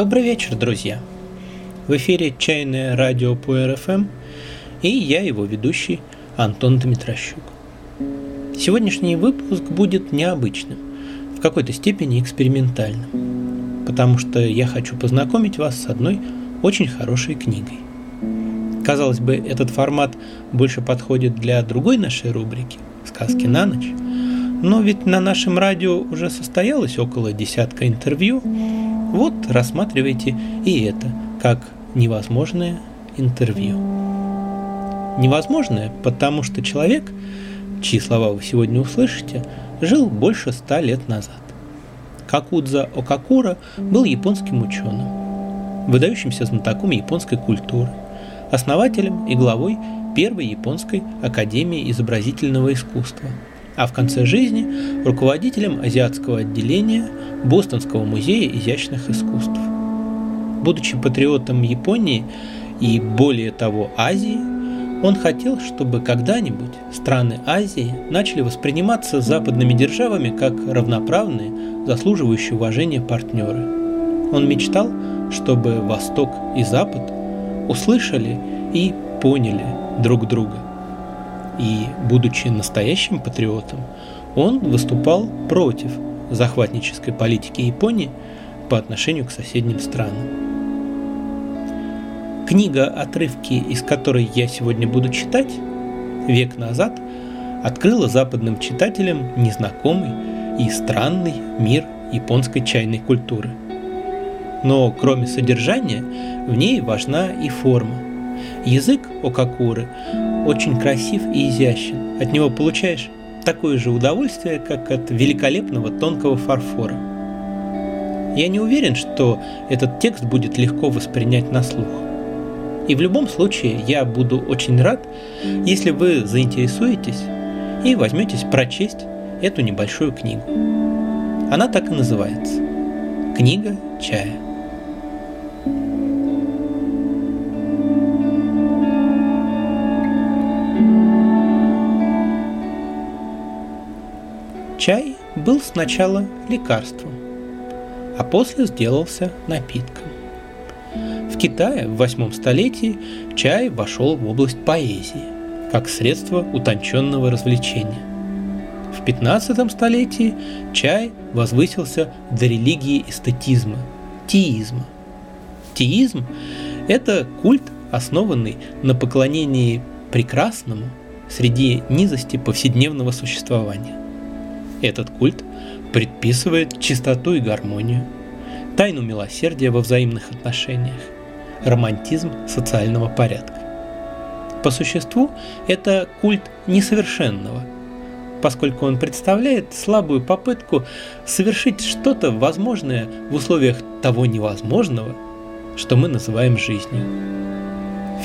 Добрый вечер, друзья! В эфире «Чайное радио по РФМ» и я, его ведущий, Антон Дмитрощук. Сегодняшний выпуск будет необычным, в какой-то степени экспериментальным, потому что я хочу познакомить вас с одной очень хорошей книгой. Казалось бы, этот формат больше подходит для другой нашей рубрики «Сказки на ночь», но ведь на нашем радио уже состоялось около десятка интервью. Вот рассматривайте и это как невозможное интервью. Невозможное, потому что человек, чьи слова вы сегодня услышите, жил больше ста лет назад. Какудза Окакура был японским ученым, выдающимся знатоком японской культуры, основателем и главой первой японской академии изобразительного искусства – а в конце жизни руководителем азиатского отделения Бостонского музея изящных искусств. Будучи патриотом Японии и более того Азии, он хотел, чтобы когда-нибудь страны Азии начали восприниматься западными державами как равноправные, заслуживающие уважения партнеры. Он мечтал, чтобы Восток и Запад услышали и поняли друг друга – и, будучи настоящим патриотом, он выступал против захватнической политики Японии по отношению к соседним странам. Книга, отрывки из которой я сегодня буду читать, век назад открыла западным читателям незнакомый и странный мир японской чайной культуры. Но кроме содержания, в ней важна и форма. Язык Окакуры очень красив и изящен. От него получаешь такое же удовольствие, как от великолепного тонкого фарфора. Я не уверен, что этот текст будет легко воспринять на слух. И в любом случае я буду очень рад, если вы заинтересуетесь и возьметесь прочесть эту небольшую книгу. Она так и называется. Книга чая. Чай был сначала лекарством, а после сделался напитком. В Китае в восьмом столетии чай вошел в область поэзии, как средство утонченного развлечения. В 15 столетии чай возвысился до религии эстетизма, теизма. Теизм – это культ, основанный на поклонении прекрасному среди низости повседневного существования. Этот культ предписывает чистоту и гармонию, тайну милосердия во взаимных отношениях, романтизм социального порядка. По существу это культ несовершенного, поскольку он представляет слабую попытку совершить что-то возможное в условиях того невозможного, что мы называем жизнью.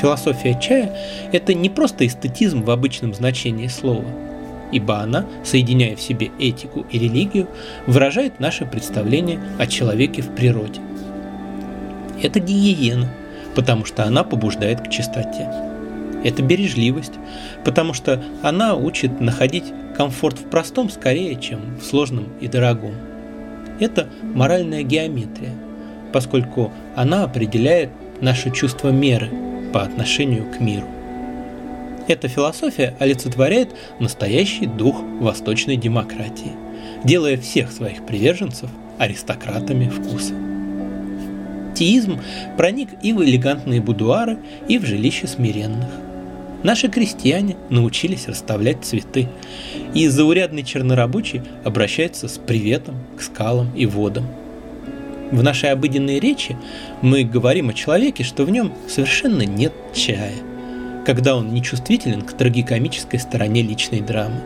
Философия чая – это не просто эстетизм в обычном значении слова – ибо она, соединяя в себе этику и религию, выражает наше представление о человеке в природе. Это гигиена, потому что она побуждает к чистоте. Это бережливость, потому что она учит находить комфорт в простом скорее, чем в сложном и дорогом. Это моральная геометрия, поскольку она определяет наше чувство меры по отношению к миру. Эта философия олицетворяет настоящий дух восточной демократии, делая всех своих приверженцев аристократами вкуса. Теизм проник и в элегантные будуары, и в жилища смиренных. Наши крестьяне научились расставлять цветы, и заурядный чернорабочий обращается с приветом к скалам и водам. В нашей обыденной речи мы говорим о человеке, что в нем совершенно нет чая – когда он нечувствителен к трагикомической стороне личной драмы.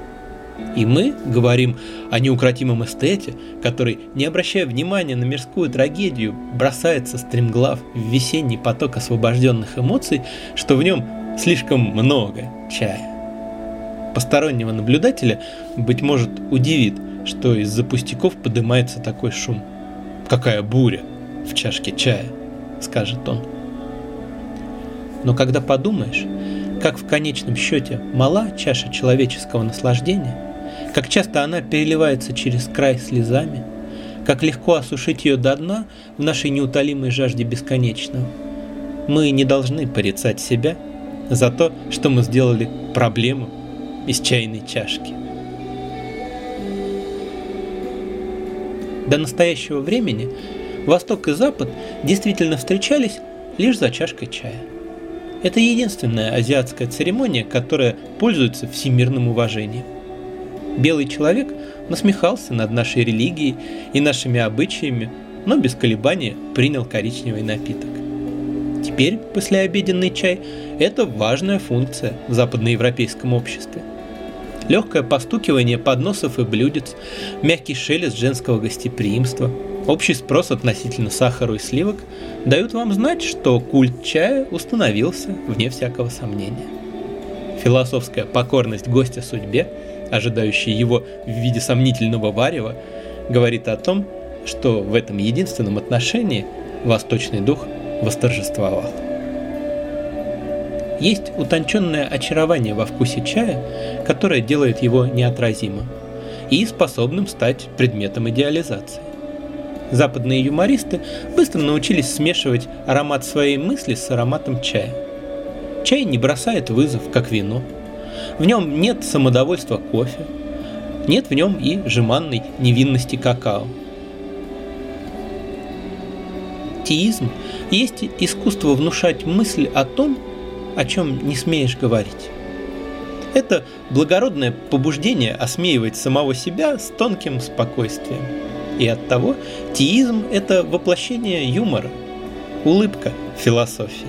И мы говорим о неукротимом эстете, который, не обращая внимания на мирскую трагедию, бросается стремглав в весенний поток освобожденных эмоций, что в нем слишком много чая. Постороннего наблюдателя, быть может, удивит, что из-за пустяков поднимается такой шум. «Какая буря в чашке чая!» — скажет он. Но когда подумаешь, как в конечном счете мала чаша человеческого наслаждения, как часто она переливается через край слезами, как легко осушить ее до дна в нашей неутолимой жажде бесконечного. Мы не должны порицать себя за то, что мы сделали проблему из чайной чашки. До настоящего времени Восток и Запад действительно встречались лишь за чашкой чая. Это единственная азиатская церемония, которая пользуется всемирным уважением. Белый человек насмехался над нашей религией и нашими обычаями, но без колебания принял коричневый напиток. Теперь послеобеденный чай – это важная функция в западноевропейском обществе. Легкое постукивание подносов и блюдец, мягкий шелест женского гостеприимства, общий спрос относительно сахара и сливок дают вам знать, что культ чая установился вне всякого сомнения. Философская покорность гостя судьбе – ожидающий его в виде сомнительного варева, говорит о том, что в этом единственном отношении восточный дух восторжествовал. Есть утонченное очарование во вкусе чая, которое делает его неотразимым и способным стать предметом идеализации. Западные юмористы быстро научились смешивать аромат своей мысли с ароматом чая. Чай не бросает вызов, как вино – в нем нет самодовольства кофе, нет в нем и жеманной невинности какао. Теизм есть искусство внушать мысль о том, о чем не смеешь говорить. Это благородное побуждение осмеивать самого себя с тонким спокойствием. И оттого теизм – это воплощение юмора, улыбка философии.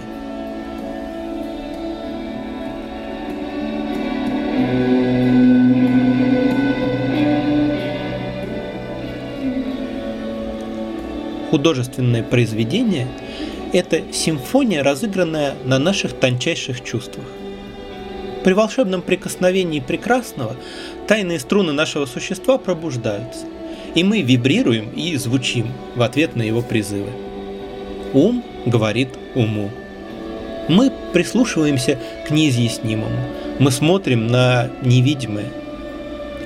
Художественное произведение – это симфония, разыгранная на наших тончайших чувствах. При волшебном прикосновении прекрасного тайные струны нашего существа пробуждаются, и мы вибрируем и звучим в ответ на его призывы. Ум говорит уму. Мы прислушиваемся к неизъяснимому, мы смотрим на невидимое.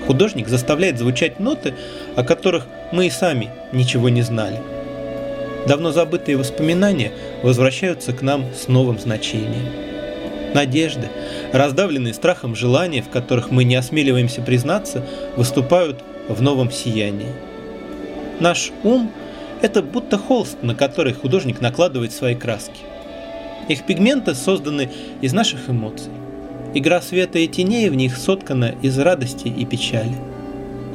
Художник заставляет звучать ноты, о которых мы и сами ничего не знали – Давно забытые воспоминания возвращаются к нам с новым значением. Надежды, раздавленные страхом желания, в которых мы не осмеливаемся признаться, выступают в новом сиянии. Наш ум – это будто холст, на который художник накладывает свои краски. Их пигменты созданы из наших эмоций. Игра света и теней в них соткана из радости и печали.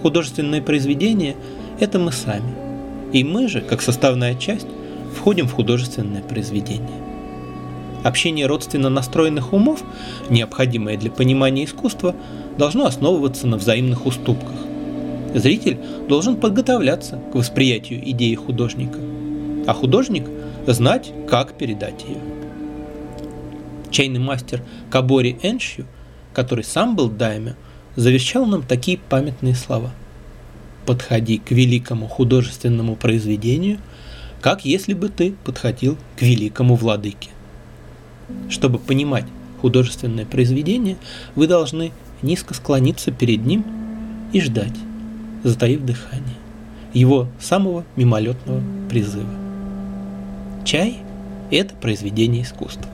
Художественное произведение – это мы сами – и мы же, как составная часть, входим в художественное произведение. Общение родственно настроенных умов, необходимое для понимания искусства, должно основываться на взаимных уступках. Зритель должен подготовляться к восприятию идеи художника, а художник – знать, как передать ее. Чайный мастер Кабори Эншью, который сам был дайме, завещал нам такие памятные слова – подходи к великому художественному произведению, как если бы ты подходил к великому владыке. Чтобы понимать художественное произведение, вы должны низко склониться перед ним и ждать, затаив дыхание, его самого мимолетного призыва. Чай – это произведение искусства.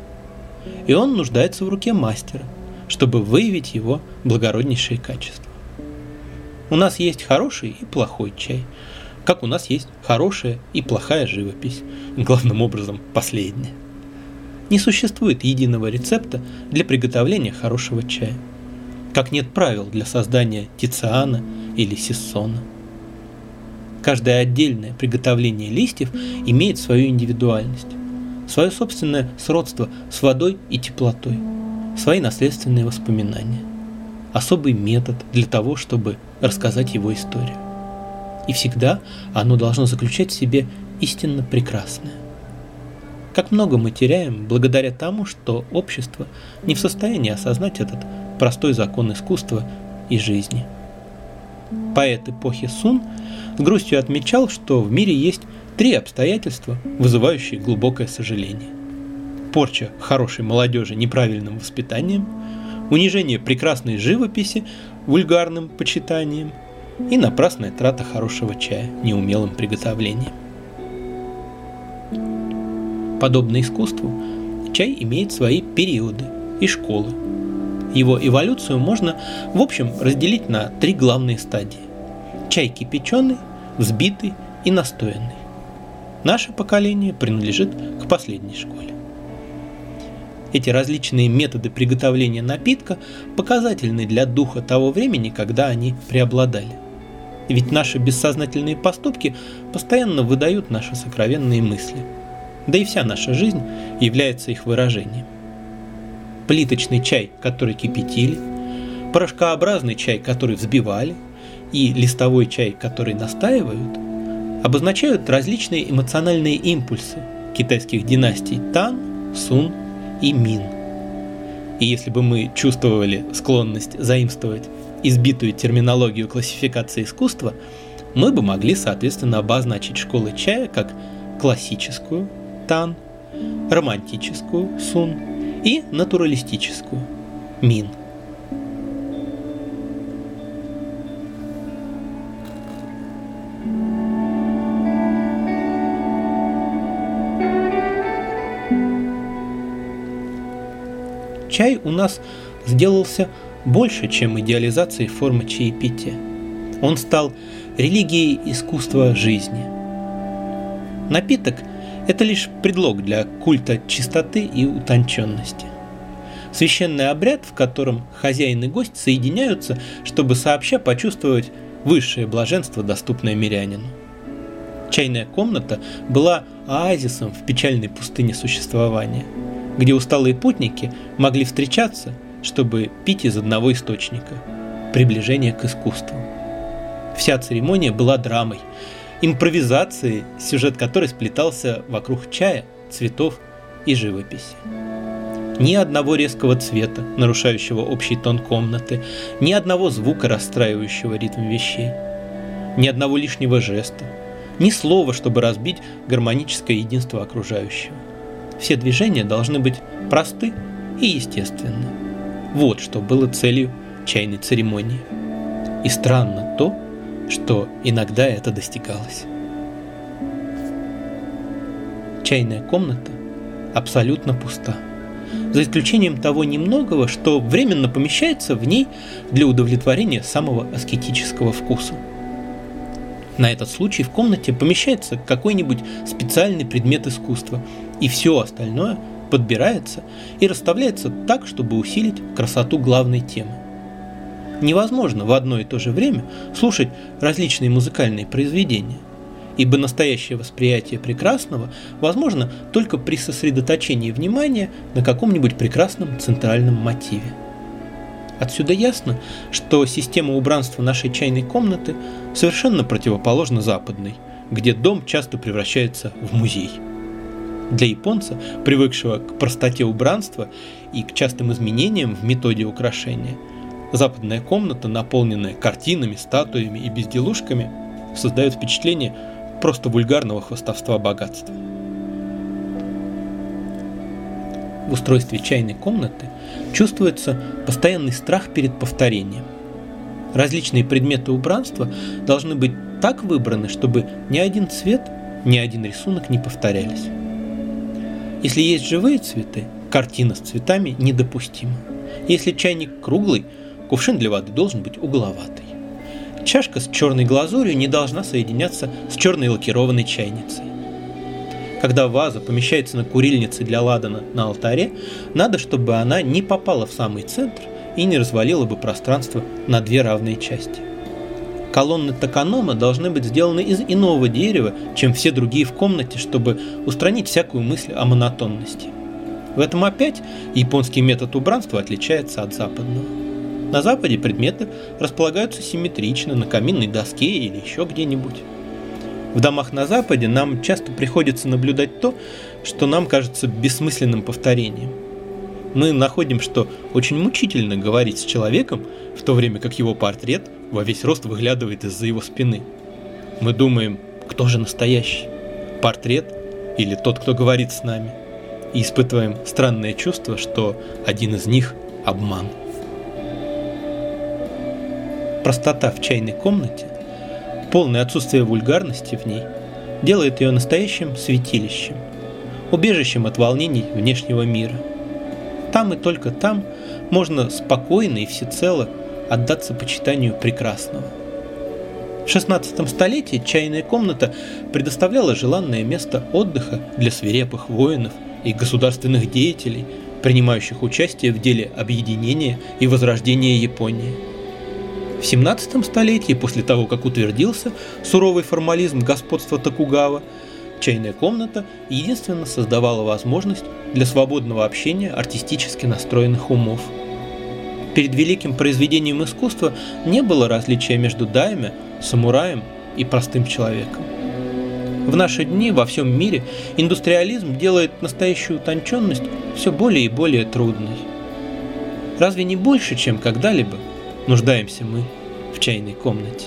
И он нуждается в руке мастера, чтобы выявить его благороднейшие качества. У нас есть хороший и плохой чай, как у нас есть хорошая и плохая живопись, главным образом последняя. Не существует единого рецепта для приготовления хорошего чая, как нет правил для создания Тициана или Сиссона. Каждое отдельное приготовление листьев имеет свою индивидуальность, свое собственное сродство с водой и теплотой, свои наследственные воспоминания – особый метод для того, чтобы рассказать его историю. И всегда оно должно заключать в себе истинно прекрасное. Как много мы теряем благодаря тому, что общество не в состоянии осознать этот простой закон искусства и жизни. Поэт эпохи Сун с грустью отмечал, что в мире есть три обстоятельства, вызывающие глубокое сожаление. Порча хорошей молодежи неправильным воспитанием – унижение прекрасной живописи вульгарным почитанием и напрасная трата хорошего чая неумелым приготовлением. Подобно искусству, чай имеет свои периоды и школы. Его эволюцию можно, в общем, разделить на три главные стадии. Чай кипяченый, взбитый и настоянный. Наше поколение принадлежит к последней школе. Эти различные методы приготовления напитка показательны для духа того времени, когда они преобладали. Ведь наши бессознательные поступки постоянно выдают наши сокровенные мысли. Да и вся наша жизнь является их выражением. Плиточный чай, который кипятили, порошкообразный чай, который взбивали, и листовой чай, который настаивают, обозначают различные эмоциональные импульсы китайских династий Тан, Сун и Мин. И если бы мы чувствовали склонность заимствовать избитую терминологию классификации искусства, мы бы могли, соответственно, обозначить школы чая как классическую Тан, романтическую Сун и натуралистическую Мин – Чай у нас сделался больше, чем идеализацией формы чаепития. Он стал религией искусства жизни. Напиток – это лишь предлог для культа чистоты и утонченности. Священный обряд, в котором хозяин и гость соединяются, чтобы сообща почувствовать высшее блаженство, доступное мирянину. Чайная комната была оазисом в печальной пустыне существования – где усталые путники могли встречаться, чтобы пить из одного источника – приближение к искусству. Вся церемония была драмой, импровизацией, сюжет которой сплетался вокруг чая, цветов и живописи. Ни одного резкого цвета, нарушающего общий тон комнаты, ни одного звука, расстраивающего ритм вещей, ни одного лишнего жеста, ни слова, чтобы разбить гармоническое единство окружающего. Все движения должны быть просты и естественны. Вот что было целью чайной церемонии. И странно то, что иногда это достигалось. Чайная комната абсолютно пуста, за исключением того немногого, что временно помещается в ней для удовлетворения самого аскетического вкуса. На этот случай в комнате помещается какой-нибудь специальный предмет искусства – и все остальное подбирается и расставляется так, чтобы усилить красоту главной темы. Невозможно в одно и то же время слушать различные музыкальные произведения, ибо настоящее восприятие прекрасного возможно только при сосредоточении внимания на каком-нибудь прекрасном центральном мотиве. Отсюда ясно, что система убранства нашей чайной комнаты совершенно противоположна западной, где дом часто превращается в музей. Для японца, привыкшего к простоте убранства и к частым изменениям в методе украшения, западная комната, наполненная картинами, статуями и безделушками, создает впечатление просто вульгарного хвостовства богатства. В устройстве чайной комнаты чувствуется постоянный страх перед повторением. Различные предметы убранства должны быть так выбраны, чтобы ни один цвет, ни один рисунок не повторялись. Если есть живые цветы, картина с цветами недопустима. Если чайник круглый, кувшин для воды должен быть угловатый. Чашка с черной глазурью не должна соединяться с черной лакированной чайницей. Когда ваза помещается на курильнице для ладана на алтаре, надо, чтобы она не попала в самый центр и не развалила бы пространство на две равные части. Колонны токанома должны быть сделаны из иного дерева, чем все другие в комнате, чтобы устранить всякую мысль о монотонности. В этом опять японский метод убранства отличается от западного. На Западе предметы располагаются симметрично на каминной доске или еще где-нибудь. В домах на Западе нам часто приходится наблюдать то, что нам кажется бессмысленным повторением. Мы находим, что очень мучительно говорить с человеком, в то время как его портрет во весь рост выглядывает из-за его спины. Мы думаем, кто же настоящий? Портрет или тот, кто говорит с нами? И испытываем странное чувство, что один из них – обман. Простота в чайной комнате, полное отсутствие вульгарности в ней делает ее настоящим святилищем, убежищем от волнений внешнего мира. Там и только там можно спокойно и всецело отдаться почитанию прекрасного. В XVI столетии чайная комната предоставляла желанное место отдыха для свирепых воинов и государственных деятелей, принимающих участие в деле объединения и возрождения Японии. В XVII столетии, после того, как утвердился суровый формализм господства Токугава, чайная комната единственно создавала возможность для свободного общения артистически настроенных умов – Перед великим произведением искусства не было различия между дайме, самураем и простым человеком. В наши дни во всем мире индустриализм делает настоящую утонченность все более и более трудной. Разве не больше, чем когда-либо нуждаемся мы в чайной комнате?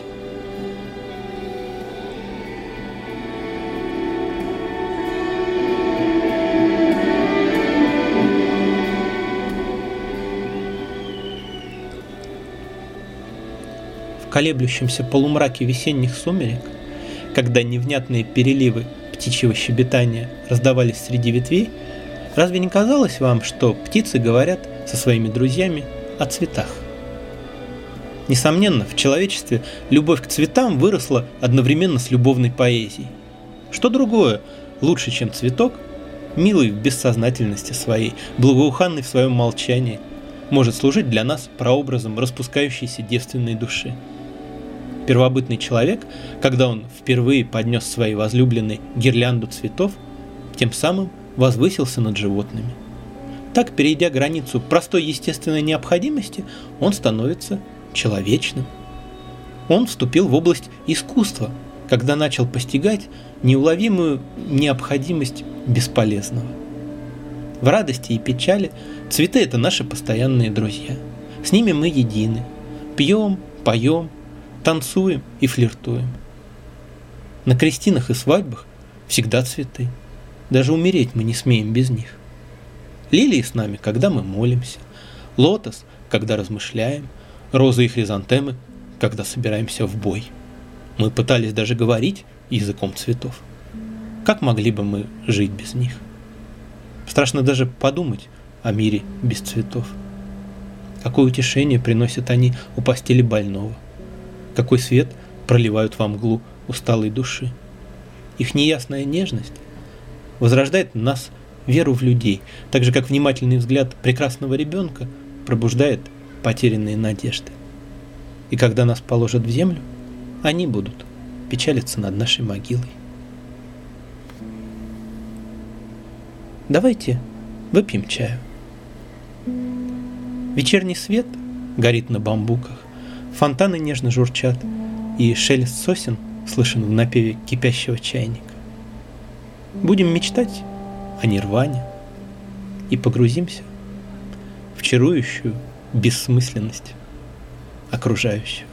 колеблющемся полумраке весенних сумерек, когда невнятные переливы птичьего щебетания раздавались среди ветвей, разве не казалось вам, что птицы говорят со своими друзьями о цветах? Несомненно, в человечестве любовь к цветам выросла одновременно с любовной поэзией. Что другое лучше, чем цветок, милый в бессознательности своей, благоуханный в своем молчании, может служить для нас прообразом распускающейся девственной души первобытный человек, когда он впервые поднес своей возлюбленной гирлянду цветов, тем самым возвысился над животными. Так, перейдя границу простой естественной необходимости, он становится человечным. Он вступил в область искусства, когда начал постигать неуловимую необходимость бесполезного. В радости и печали цветы – это наши постоянные друзья. С ними мы едины. Пьем, поем, танцуем и флиртуем. На крестинах и свадьбах всегда цветы. Даже умереть мы не смеем без них. Лилии с нами, когда мы молимся. Лотос, когда размышляем. Розы и хризантемы, когда собираемся в бой. Мы пытались даже говорить языком цветов. Как могли бы мы жить без них? Страшно даже подумать о мире без цветов. Какое утешение приносят они у постели больного – какой свет проливают во мглу усталой души. Их неясная нежность возрождает в нас веру в людей, так же как внимательный взгляд прекрасного ребенка пробуждает потерянные надежды. И когда нас положат в землю, они будут печалиться над нашей могилой. Давайте выпьем чаю. Вечерний свет горит на бамбуках, Фонтаны нежно журчат, и шелест сосен слышен в напеве кипящего чайника. Будем мечтать о нирване и погрузимся в чарующую бессмысленность окружающего.